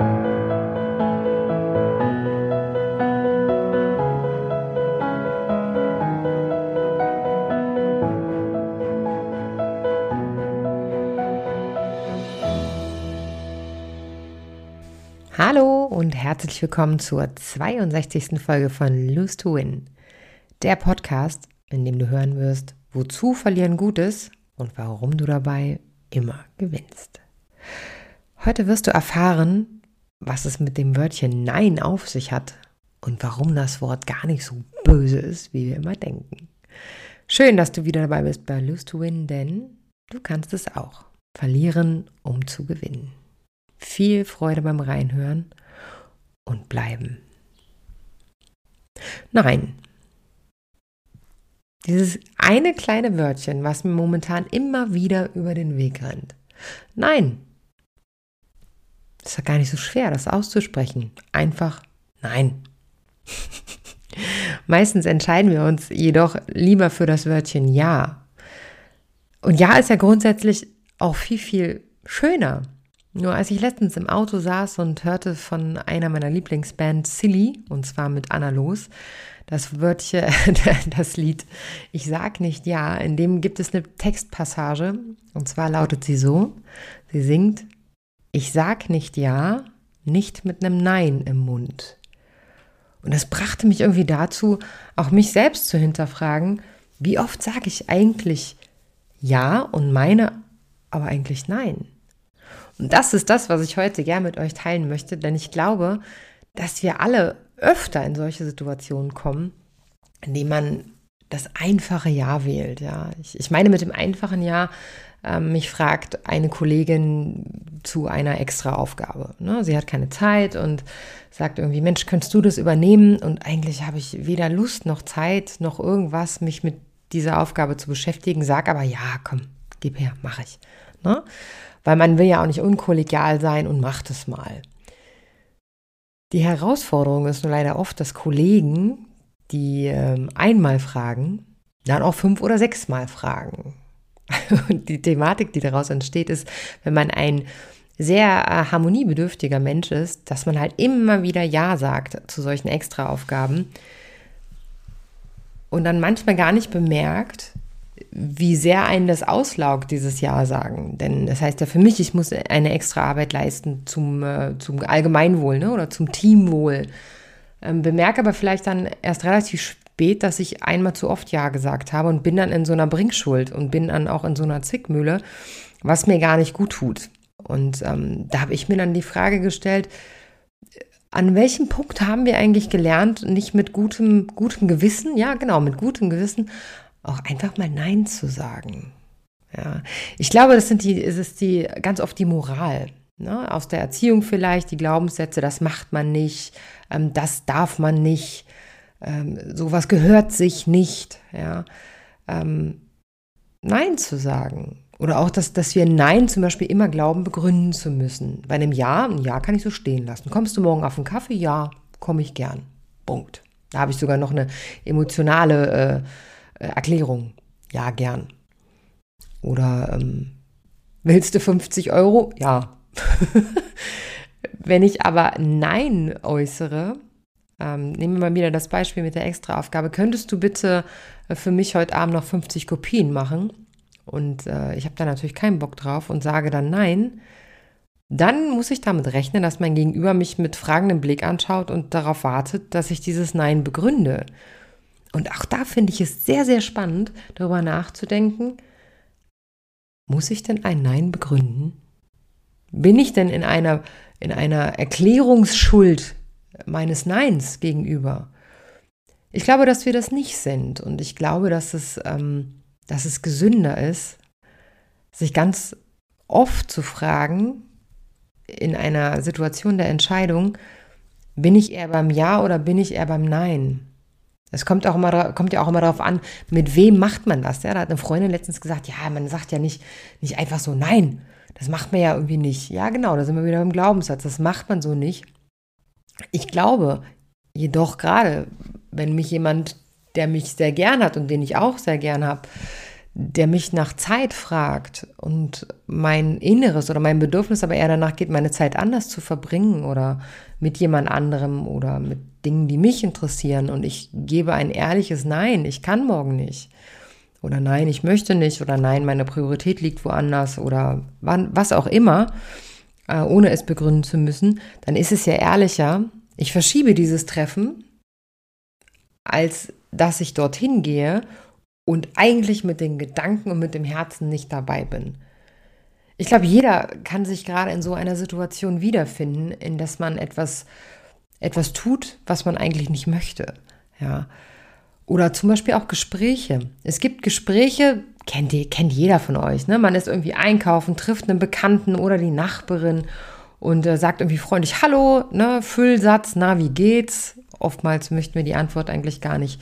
Hallo und herzlich willkommen zur 62. Folge von Lose to Win, der Podcast, in dem du hören wirst, wozu verlieren gut ist und warum du dabei immer gewinnst. Heute wirst du erfahren, was es mit dem Wörtchen Nein auf sich hat und warum das Wort gar nicht so böse ist, wie wir immer denken. Schön, dass du wieder dabei bist bei Lose to Win, denn du kannst es auch. Verlieren, um zu gewinnen. Viel Freude beim Reinhören und bleiben. Nein. Dieses eine kleine Wörtchen, was mir momentan immer wieder über den Weg rennt. Nein. Das ist gar nicht so schwer, das auszusprechen. Einfach nein. Meistens entscheiden wir uns jedoch lieber für das Wörtchen Ja. Und Ja ist ja grundsätzlich auch viel, viel schöner. Nur als ich letztens im Auto saß und hörte von einer meiner Lieblingsbands Silly, und zwar mit Anna Los, das Wörtchen, das Lied Ich sag nicht ja, in dem gibt es eine Textpassage, und zwar lautet sie so, sie singt, ich sag nicht ja, nicht mit einem Nein im Mund. Und das brachte mich irgendwie dazu, auch mich selbst zu hinterfragen, wie oft sage ich eigentlich ja und meine aber eigentlich nein. Und das ist das, was ich heute gern mit euch teilen möchte, denn ich glaube, dass wir alle öfter in solche Situationen kommen, in denen man das einfache Ja wählt. Ja, ich, ich meine mit dem einfachen Ja, mich fragt eine Kollegin zu einer extra Aufgabe. Ne? Sie hat keine Zeit und sagt irgendwie, Mensch, könntest du das übernehmen? Und eigentlich habe ich weder Lust noch Zeit noch irgendwas, mich mit dieser Aufgabe zu beschäftigen. Sag aber ja, komm, gib her, mache ich. Ne? weil man will ja auch nicht unkollegial sein und macht es mal. Die Herausforderung ist nur leider oft, dass Kollegen, die ähm, einmal fragen, dann auch fünf oder sechsmal fragen. Und die Thematik, die daraus entsteht, ist, wenn man ein sehr äh, harmoniebedürftiger Mensch ist, dass man halt immer wieder Ja sagt zu solchen Extraaufgaben und dann manchmal gar nicht bemerkt, wie sehr einen das auslaugt, dieses Ja sagen. Denn das heißt ja für mich, ich muss eine extra Arbeit leisten zum, äh, zum Allgemeinwohl ne? oder zum Teamwohl. Ähm, bemerke aber vielleicht dann erst relativ spät, dass ich einmal zu oft Ja gesagt habe und bin dann in so einer Bringschuld und bin dann auch in so einer Zwickmühle, was mir gar nicht gut tut. Und ähm, da habe ich mir dann die Frage gestellt, an welchem Punkt haben wir eigentlich gelernt, nicht mit gutem, gutem Gewissen, ja genau, mit gutem Gewissen auch einfach mal Nein zu sagen. Ja, ich glaube, das sind die, es ist die ganz oft die Moral. Ne? Aus der Erziehung vielleicht, die Glaubenssätze, das macht man nicht, ähm, das darf man nicht, ähm, sowas gehört sich nicht. Ja? Ähm, Nein zu sagen. Oder auch, dass, dass wir Nein zum Beispiel immer glauben, begründen zu müssen. Bei einem Ja, ein Ja kann ich so stehen lassen. Kommst du morgen auf einen Kaffee? Ja, komme ich gern. Punkt. Da habe ich sogar noch eine emotionale äh, Erklärung. Ja, gern. Oder ähm, willst du 50 Euro? Ja. Wenn ich aber Nein äußere, ähm, nehmen wir mal wieder das Beispiel mit der Extraaufgabe, könntest du bitte äh, für mich heute Abend noch 50 Kopien machen? Und äh, ich habe da natürlich keinen Bock drauf und sage dann Nein, dann muss ich damit rechnen, dass mein Gegenüber mich mit fragendem Blick anschaut und darauf wartet, dass ich dieses Nein begründe. Und auch da finde ich es sehr, sehr spannend, darüber nachzudenken, muss ich denn ein Nein begründen? Bin ich denn in einer, in einer Erklärungsschuld meines Neins gegenüber? Ich glaube, dass wir das nicht sind. Und ich glaube, dass es, ähm, dass es gesünder ist, sich ganz oft zu fragen, in einer Situation der Entscheidung, bin ich eher beim Ja oder bin ich eher beim Nein? Es kommt, kommt ja auch immer darauf an, mit wem macht man das. Ja? Da hat eine Freundin letztens gesagt, ja, man sagt ja nicht, nicht einfach so, nein, das macht man ja irgendwie nicht. Ja, genau, da sind wir wieder im Glaubenssatz, das macht man so nicht. Ich glaube jedoch gerade, wenn mich jemand, der mich sehr gern hat und den ich auch sehr gern habe, der mich nach Zeit fragt und mein Inneres oder mein Bedürfnis aber eher danach geht, meine Zeit anders zu verbringen oder mit jemand anderem oder mit Dingen, die mich interessieren und ich gebe ein ehrliches Nein, ich kann morgen nicht oder nein, ich möchte nicht oder nein, meine Priorität liegt woanders oder wann, was auch immer, äh, ohne es begründen zu müssen, dann ist es ja ehrlicher, ich verschiebe dieses Treffen, als dass ich dorthin gehe und eigentlich mit den Gedanken und mit dem Herzen nicht dabei bin. Ich glaube, jeder kann sich gerade in so einer Situation wiederfinden, in dass man etwas, etwas tut, was man eigentlich nicht möchte. Ja. Oder zum Beispiel auch Gespräche. Es gibt Gespräche, kennt, kennt jeder von euch. Ne? Man ist irgendwie einkaufen, trifft einen Bekannten oder die Nachbarin und äh, sagt irgendwie freundlich Hallo, ne? Füllsatz, na, wie geht's? Oftmals möchten wir die Antwort eigentlich gar nicht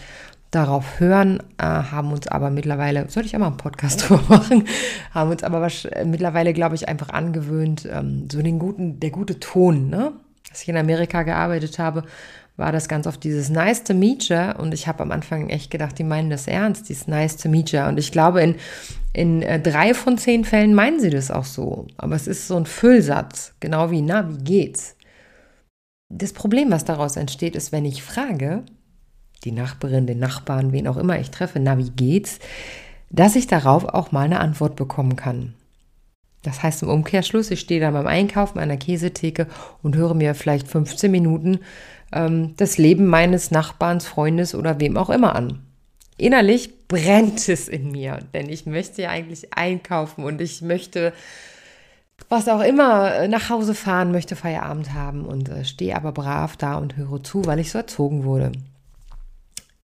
darauf hören, äh, haben uns aber mittlerweile, sollte ich auch mal einen Podcast drüber machen, haben uns aber mittlerweile, glaube ich, einfach angewöhnt, ähm, so den guten, der gute Ton, ne? Als ich in Amerika gearbeitet habe, war das ganz oft dieses Nice to meet you und ich habe am Anfang echt gedacht, die meinen das ernst, dieses Nice to meet you und ich glaube, in, in äh, drei von zehn Fällen meinen sie das auch so, aber es ist so ein Füllsatz, genau wie, na, wie geht's? Das Problem, was daraus entsteht, ist, wenn ich frage, die Nachbarin, den Nachbarn, wen auch immer ich treffe, na, wie geht's, dass ich darauf auch mal eine Antwort bekommen kann. Das heißt im Umkehrschluss, ich stehe da beim Einkaufen an der Käsetheke und höre mir vielleicht 15 Minuten ähm, das Leben meines Nachbarns, Freundes oder wem auch immer an. Innerlich brennt es in mir, denn ich möchte ja eigentlich einkaufen und ich möchte was auch immer äh, nach Hause fahren, möchte Feierabend haben und äh, stehe aber brav da und höre zu, weil ich so erzogen wurde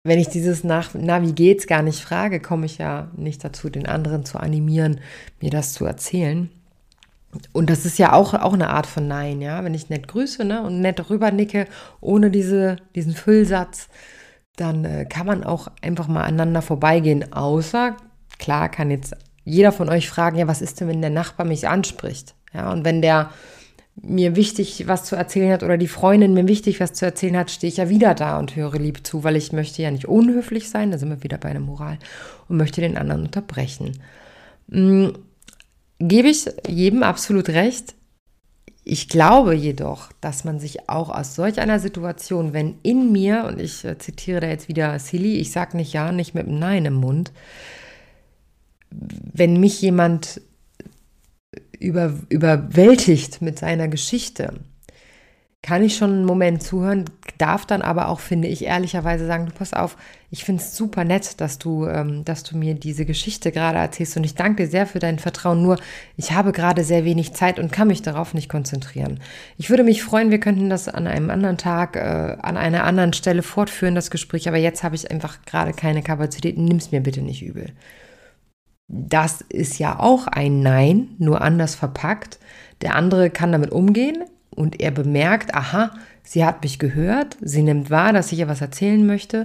wenn ich dieses nach, na, wie geht's gar nicht frage, komme ich ja nicht dazu, den anderen zu animieren, mir das zu erzählen. Und das ist ja auch, auch eine Art von Nein, ja. Wenn ich nett grüße ne, und nett rübernicke, ohne diese, diesen Füllsatz, dann äh, kann man auch einfach mal aneinander vorbeigehen. Außer, klar, kann jetzt jeder von euch fragen, ja, was ist denn, wenn der Nachbar mich anspricht? Ja, und wenn der mir wichtig was zu erzählen hat oder die Freundin mir wichtig was zu erzählen hat, stehe ich ja wieder da und höre lieb zu, weil ich möchte ja nicht unhöflich sein, da sind wir wieder bei der Moral, und möchte den anderen unterbrechen. Mhm. Gebe ich jedem absolut recht. Ich glaube jedoch, dass man sich auch aus solch einer Situation, wenn in mir, und ich äh, zitiere da jetzt wieder Silly, ich sage nicht ja, nicht mit einem Nein im Mund, wenn mich jemand über, überwältigt mit seiner Geschichte, kann ich schon einen Moment zuhören, darf dann aber auch, finde ich, ehrlicherweise sagen, du pass auf, ich finde es super nett, dass du, ähm, dass du mir diese Geschichte gerade erzählst. Und ich danke dir sehr für dein Vertrauen, nur ich habe gerade sehr wenig Zeit und kann mich darauf nicht konzentrieren. Ich würde mich freuen, wir könnten das an einem anderen Tag, äh, an einer anderen Stelle fortführen, das Gespräch, aber jetzt habe ich einfach gerade keine Kapazität, nimm es mir bitte nicht übel. Das ist ja auch ein Nein, nur anders verpackt. Der andere kann damit umgehen und er bemerkt, aha, sie hat mich gehört, sie nimmt wahr, dass ich ihr was erzählen möchte.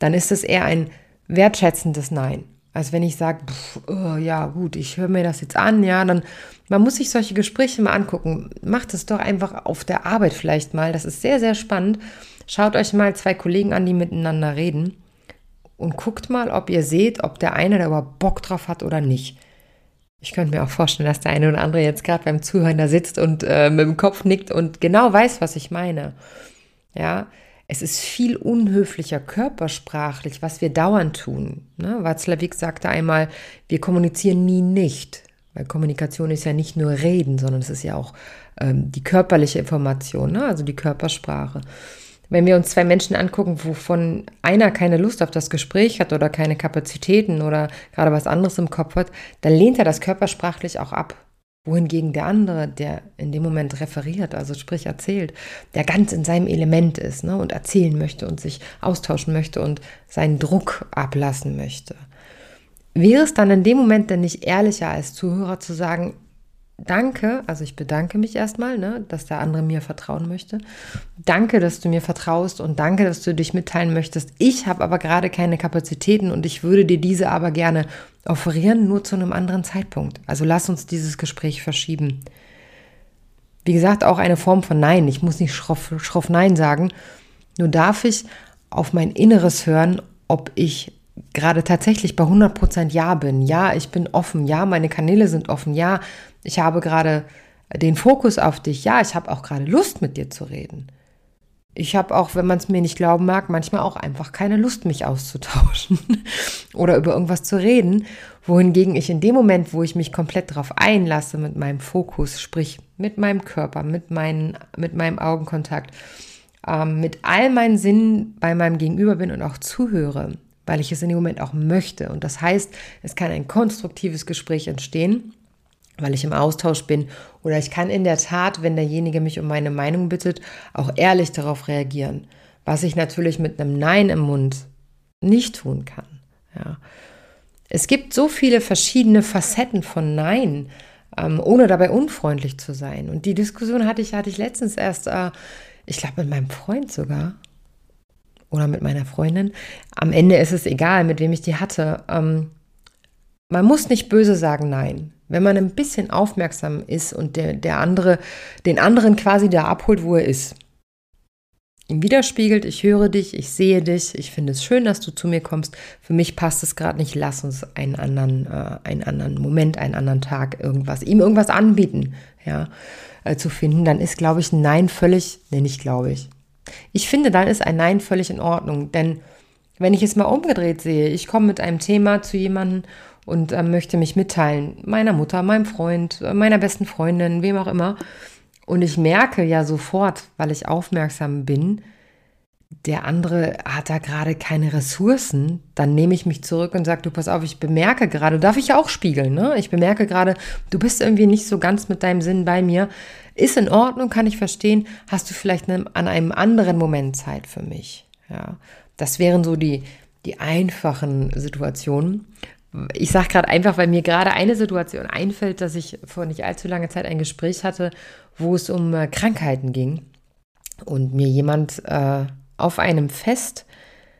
Dann ist es eher ein wertschätzendes Nein. Als wenn ich sage, oh, ja gut, ich höre mir das jetzt an, ja, dann, man muss sich solche Gespräche mal angucken. Macht es doch einfach auf der Arbeit vielleicht mal. Das ist sehr, sehr spannend. Schaut euch mal zwei Kollegen an, die miteinander reden und guckt mal, ob ihr seht, ob der eine da überhaupt Bock drauf hat oder nicht. Ich könnte mir auch vorstellen, dass der eine oder andere jetzt gerade beim Zuhören da sitzt und äh, mit dem Kopf nickt und genau weiß, was ich meine. Ja, es ist viel unhöflicher körpersprachlich, was wir dauernd tun. Ne? Watzlawick sagte einmal, wir kommunizieren nie nicht. Weil Kommunikation ist ja nicht nur Reden, sondern es ist ja auch ähm, die körperliche Information, ne? also die Körpersprache wenn wir uns zwei Menschen angucken, wovon einer keine Lust auf das Gespräch hat oder keine Kapazitäten oder gerade was anderes im Kopf hat, dann lehnt er das körpersprachlich auch ab. Wohingegen der andere, der in dem Moment referiert, also sprich erzählt, der ganz in seinem Element ist ne, und erzählen möchte und sich austauschen möchte und seinen Druck ablassen möchte. Wäre es dann in dem Moment denn nicht ehrlicher als Zuhörer zu sagen, danke, also ich bedanke mich erstmal, ne, dass der andere mir vertrauen möchte. Danke, dass du mir vertraust und danke, dass du dich mitteilen möchtest. Ich habe aber gerade keine Kapazitäten und ich würde dir diese aber gerne offerieren, nur zu einem anderen Zeitpunkt. Also lass uns dieses Gespräch verschieben. Wie gesagt, auch eine Form von Nein. Ich muss nicht schroff, schroff Nein sagen. Nur darf ich auf mein Inneres hören, ob ich gerade tatsächlich bei 100% Ja bin. Ja, ich bin offen. Ja, meine Kanäle sind offen. Ja, ich habe gerade den Fokus auf dich. Ja, ich habe auch gerade Lust mit dir zu reden. Ich habe auch, wenn man es mir nicht glauben mag, manchmal auch einfach keine Lust, mich auszutauschen oder über irgendwas zu reden. Wohingegen ich in dem Moment, wo ich mich komplett darauf einlasse mit meinem Fokus, sprich mit meinem Körper, mit, meinen, mit meinem Augenkontakt, ähm, mit all meinen Sinnen bei meinem Gegenüber bin und auch zuhöre, weil ich es in dem Moment auch möchte. Und das heißt, es kann ein konstruktives Gespräch entstehen, weil ich im Austausch bin. Oder ich kann in der Tat, wenn derjenige mich um meine Meinung bittet, auch ehrlich darauf reagieren. Was ich natürlich mit einem Nein im Mund nicht tun kann. Ja. Es gibt so viele verschiedene Facetten von Nein, ähm, ohne dabei unfreundlich zu sein. Und die Diskussion hatte ich, hatte ich letztens erst äh, ich glaube mit meinem Freund sogar oder mit meiner Freundin. Am Ende ist es egal, mit wem ich die hatte. Ähm, man muss nicht böse sagen, nein. Wenn man ein bisschen aufmerksam ist und der, der andere, den anderen quasi da abholt, wo er ist. Ihm widerspiegelt, ich höre dich, ich sehe dich, ich finde es schön, dass du zu mir kommst. Für mich passt es gerade nicht, lass uns einen anderen, äh, einen anderen Moment, einen anderen Tag, irgendwas, ihm irgendwas anbieten. Ja äh, zu finden, dann ist, glaube ich, ein Nein völlig, nee, nicht glaube ich. Ich finde, dann ist ein Nein völlig in Ordnung, denn wenn ich es mal umgedreht sehe, ich komme mit einem Thema zu jemandem und äh, möchte mich mitteilen, meiner Mutter, meinem Freund, meiner besten Freundin, wem auch immer, und ich merke ja sofort, weil ich aufmerksam bin, der andere hat da gerade keine Ressourcen, dann nehme ich mich zurück und sage, du pass auf, ich bemerke gerade, darf ich ja auch spiegeln, ne? Ich bemerke gerade, du bist irgendwie nicht so ganz mit deinem Sinn bei mir. Ist in Ordnung, kann ich verstehen. Hast du vielleicht an einem anderen Moment Zeit für mich? Ja, das wären so die, die einfachen Situationen. Ich sage gerade einfach, weil mir gerade eine Situation einfällt, dass ich vor nicht allzu langer Zeit ein Gespräch hatte, wo es um äh, Krankheiten ging und mir jemand äh, auf einem Fest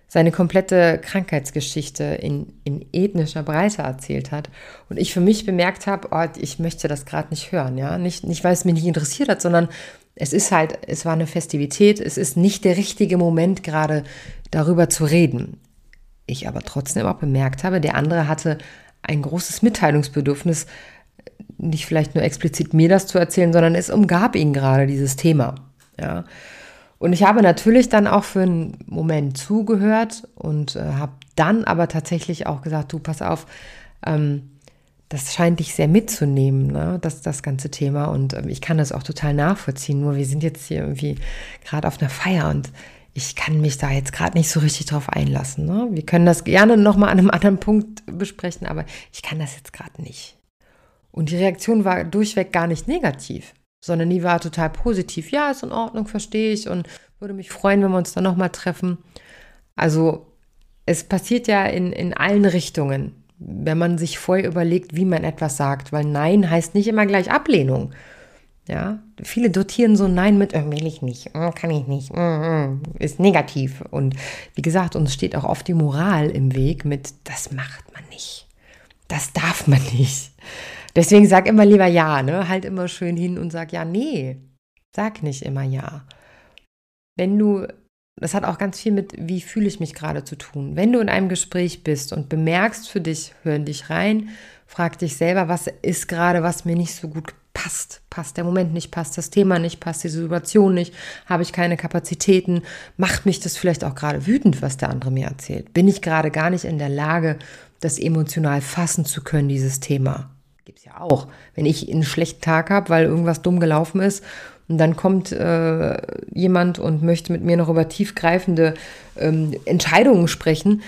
seine komplette Krankheitsgeschichte in, in ethnischer Breite erzählt hat und ich für mich bemerkt habe, oh, ich möchte das gerade nicht hören, ja, nicht, nicht weil es mich nicht interessiert hat, sondern es ist halt, es war eine Festivität, es ist nicht der richtige Moment gerade darüber zu reden. Ich aber trotzdem auch bemerkt habe, der andere hatte ein großes Mitteilungsbedürfnis, nicht vielleicht nur explizit mir das zu erzählen, sondern es umgab ihn gerade dieses Thema, ja. Und ich habe natürlich dann auch für einen Moment zugehört und äh, habe dann aber tatsächlich auch gesagt, du pass auf, ähm, das scheint dich sehr mitzunehmen, ne? das, das ganze Thema. Und ähm, ich kann das auch total nachvollziehen. Nur wir sind jetzt hier irgendwie gerade auf einer Feier und ich kann mich da jetzt gerade nicht so richtig drauf einlassen. Ne? Wir können das gerne nochmal an einem anderen Punkt besprechen, aber ich kann das jetzt gerade nicht. Und die Reaktion war durchweg gar nicht negativ sondern die war total positiv. Ja, ist in Ordnung, verstehe ich und würde mich freuen, wenn wir uns dann nochmal treffen. Also es passiert ja in, in allen Richtungen, wenn man sich vorher überlegt, wie man etwas sagt, weil Nein heißt nicht immer gleich Ablehnung. Ja, viele dotieren so Nein mit, äh, will ich nicht, äh, kann ich nicht, äh, ist negativ. Und wie gesagt, uns steht auch oft die Moral im Weg mit, das macht man nicht, das darf man nicht. Deswegen sag immer lieber ja, ne? Halt immer schön hin und sag ja, nee. Sag nicht immer ja. Wenn du, das hat auch ganz viel mit, wie fühle ich mich gerade zu tun. Wenn du in einem Gespräch bist und bemerkst für dich, hören dich rein, frag dich selber, was ist gerade, was mir nicht so gut passt. Passt der Moment nicht, passt das Thema nicht, passt die Situation nicht, habe ich keine Kapazitäten, macht mich das vielleicht auch gerade wütend, was der andere mir erzählt. Bin ich gerade gar nicht in der Lage, das emotional fassen zu können, dieses Thema. Gibt es ja auch. Wenn ich einen schlechten Tag habe, weil irgendwas dumm gelaufen ist und dann kommt äh, jemand und möchte mit mir noch über tiefgreifende ähm, Entscheidungen sprechen,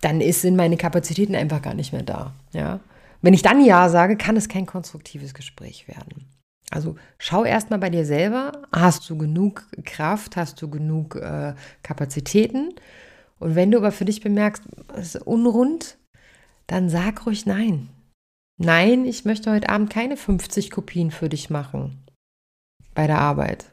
dann sind meine Kapazitäten einfach gar nicht mehr da. Ja? Wenn ich dann Ja sage, kann es kein konstruktives Gespräch werden. Also schau erstmal bei dir selber, hast du genug Kraft, hast du genug äh, Kapazitäten? Und wenn du aber für dich bemerkst, es ist unrund, dann sag ruhig Nein. Nein, ich möchte heute Abend keine 50 Kopien für dich machen. Bei der Arbeit.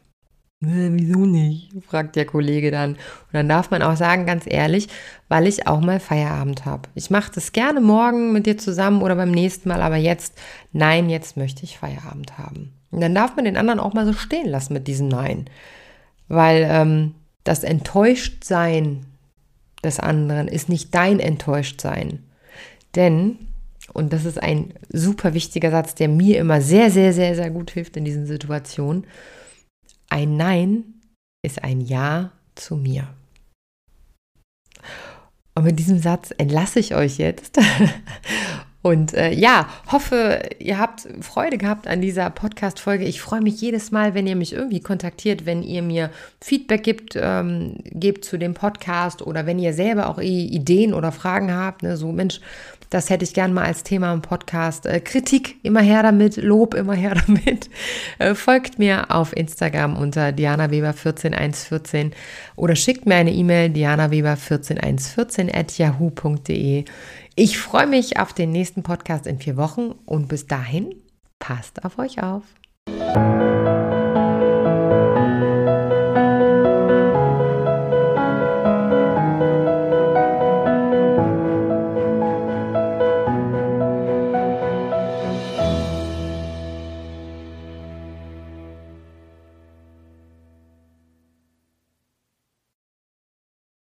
Wieso nicht? fragt der Kollege dann. Und dann darf man auch sagen, ganz ehrlich, weil ich auch mal Feierabend habe. Ich mache das gerne morgen mit dir zusammen oder beim nächsten Mal, aber jetzt, nein, jetzt möchte ich Feierabend haben. Und dann darf man den anderen auch mal so stehen lassen mit diesem Nein. Weil ähm, das Enttäuschtsein des anderen ist nicht dein Enttäuschtsein. Denn, und das ist ein super wichtiger Satz, der mir immer sehr, sehr, sehr, sehr gut hilft in diesen Situationen, ein Nein ist ein Ja zu mir. Und mit diesem Satz entlasse ich euch jetzt Und äh, ja, hoffe, ihr habt Freude gehabt an dieser Podcast-Folge. Ich freue mich jedes Mal, wenn ihr mich irgendwie kontaktiert, wenn ihr mir Feedback gibt, ähm, gebt zu dem Podcast oder wenn ihr selber auch Ideen oder Fragen habt. Ne, so, Mensch, das hätte ich gern mal als Thema im Podcast. Äh, Kritik, immer her damit. Lob, immer her damit. Äh, folgt mir auf Instagram unter dianaweber14114 oder schickt mir eine E-Mail dianaweber14114 at yahoo.de. Ich freue mich auf den nächsten Podcast in vier Wochen und bis dahin passt auf euch auf.